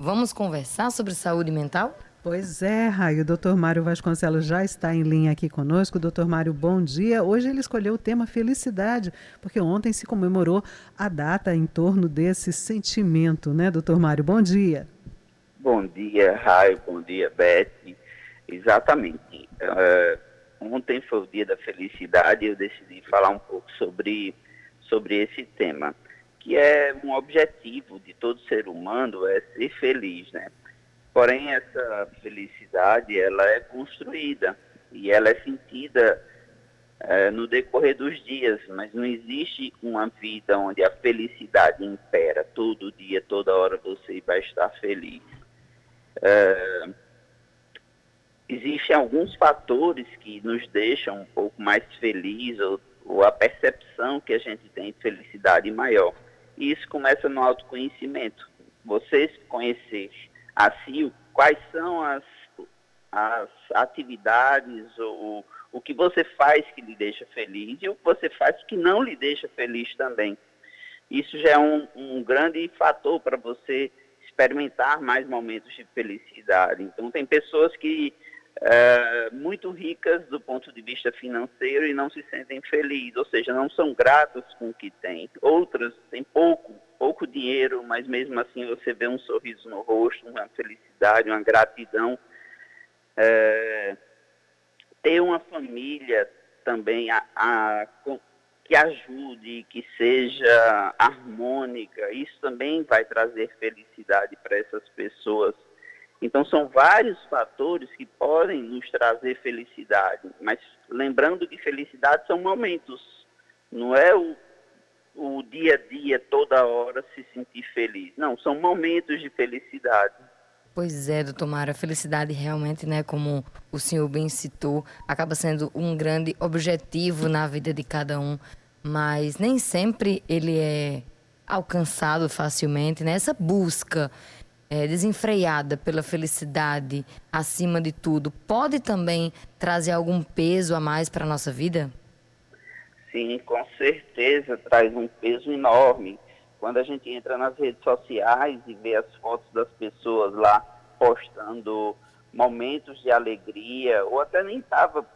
Vamos conversar sobre saúde mental? Pois é, Raio. O doutor Mário Vasconcelos já está em linha aqui conosco. Doutor Mário, bom dia. Hoje ele escolheu o tema felicidade, porque ontem se comemorou a data em torno desse sentimento, né, doutor Mário? Bom dia. Bom dia, Raio. Bom dia, Beth. Exatamente. Uh, ontem foi o dia da felicidade e eu decidi falar um pouco sobre, sobre esse tema, que é um objetivo de todo ser humano, é ser feliz, né? Porém, essa felicidade, ela é construída e ela é sentida é, no decorrer dos dias, mas não existe uma vida onde a felicidade impera todo dia, toda hora você vai estar feliz. É, existem alguns fatores que nos deixam um pouco mais felizes ou, ou a percepção que a gente tem de felicidade maior. E isso começa no autoconhecimento. Você conhecer assim quais são as, as atividades ou o que você faz que lhe deixa feliz e o que você faz que não lhe deixa feliz também. Isso já é um, um grande fator para você experimentar mais momentos de felicidade. Então, tem pessoas que é, muito ricas do ponto de vista financeiro e não se sentem felizes, ou seja, não são gratas com o que têm. Outras têm pouco pouco dinheiro, mas mesmo assim você vê um sorriso no rosto, uma felicidade, uma gratidão. É, ter uma família também a, a, que ajude, que seja harmônica, isso também vai trazer felicidade para essas pessoas. Então, são vários fatores que podem nos trazer felicidade, mas lembrando que felicidade são momentos, não é o o dia a dia, toda hora, se sentir feliz. Não, são momentos de felicidade. Pois é, doutor Mara, felicidade realmente, né, como o senhor bem citou, acaba sendo um grande objetivo na vida de cada um, mas nem sempre ele é alcançado facilmente, né? Essa busca é, desenfreada pela felicidade acima de tudo pode também trazer algum peso a mais para a nossa vida? Sim, com certeza traz um peso enorme. Quando a gente entra nas redes sociais e vê as fotos das pessoas lá postando momentos de alegria, ou até nem estava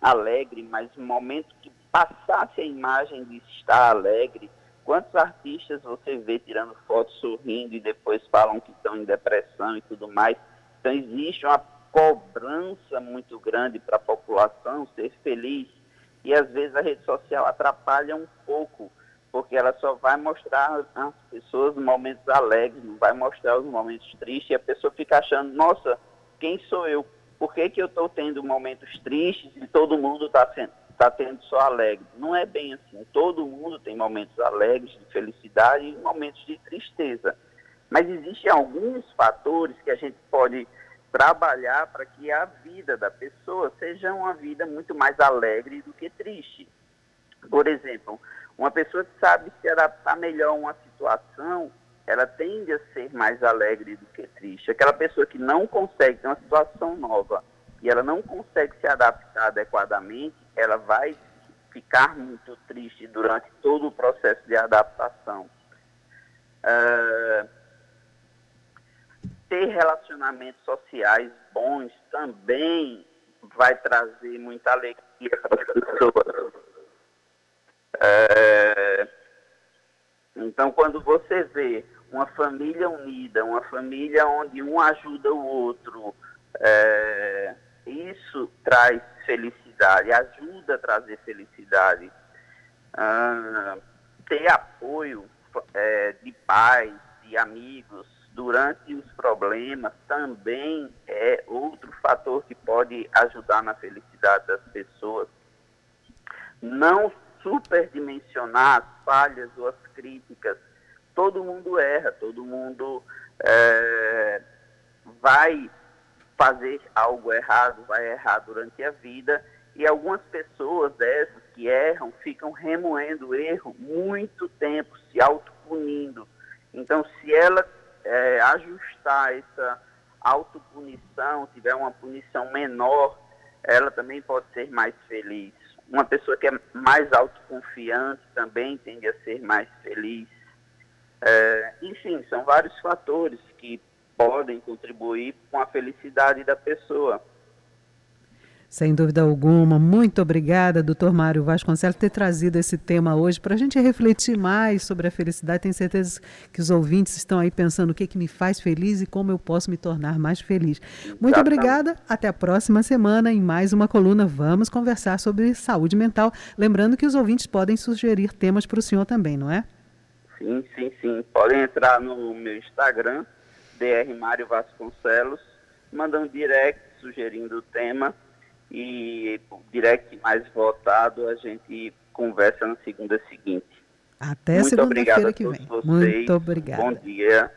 alegre, mas um momento que passasse a imagem de estar alegre. Quantos artistas você vê tirando fotos sorrindo e depois falam que estão em depressão e tudo mais? Então existe uma cobrança muito grande para a população ser feliz e às vezes a rede social atrapalha um pouco, porque ela só vai mostrar às pessoas momentos alegres, não vai mostrar os momentos tristes, e a pessoa fica achando, nossa, quem sou eu? Por que, que eu estou tendo momentos tristes e todo mundo está tá tendo só alegre? Não é bem assim. Todo mundo tem momentos alegres, de felicidade e momentos de tristeza. Mas existem alguns fatores que a gente pode trabalhar para que a vida da pessoa seja uma vida muito mais alegre do que triste. Por exemplo, uma pessoa que sabe se adaptar melhor a uma situação, ela tende a ser mais alegre do que triste. Aquela pessoa que não consegue ter uma situação nova e ela não consegue se adaptar adequadamente, ela vai ficar muito triste durante todo o processo de adaptação. Uh, ter relacionamentos sociais bons também vai trazer muita alegria para as pessoas. É, então, quando você vê uma família unida, uma família onde um ajuda o outro, é, isso traz felicidade, ajuda a trazer felicidade. Ah, ter apoio é, de pais, de amigos, durante os problemas também é outro fator que pode ajudar na felicidade das pessoas. Não superdimensionar as falhas ou as críticas. Todo mundo erra, todo mundo é, vai fazer algo errado, vai errar durante a vida. E algumas pessoas dessas que erram ficam remoendo o erro muito tempo, se autopunindo. Então, se ela é, ajustar essa autopunição, tiver uma punição menor, ela também pode ser mais feliz. Uma pessoa que é mais autoconfiante também tende a ser mais feliz. É, enfim, são vários fatores que podem contribuir com a felicidade da pessoa. Sem dúvida alguma. Muito obrigada, doutor Mário Vasconcelos, por ter trazido esse tema hoje para a gente refletir mais sobre a felicidade. Tenho certeza que os ouvintes estão aí pensando o que, que me faz feliz e como eu posso me tornar mais feliz. Muito obrigada. Até a próxima semana em mais uma coluna. Vamos conversar sobre saúde mental. Lembrando que os ouvintes podem sugerir temas para o senhor também, não é? Sim, sim, sim. Podem entrar no meu Instagram, Dr. Mário Vasconcelos, mandar um direct sugerindo o tema e o direct mais votado a gente conversa na segunda seguinte. Até segunda-feira que vem. Vocês. Muito obrigada. Bom dia.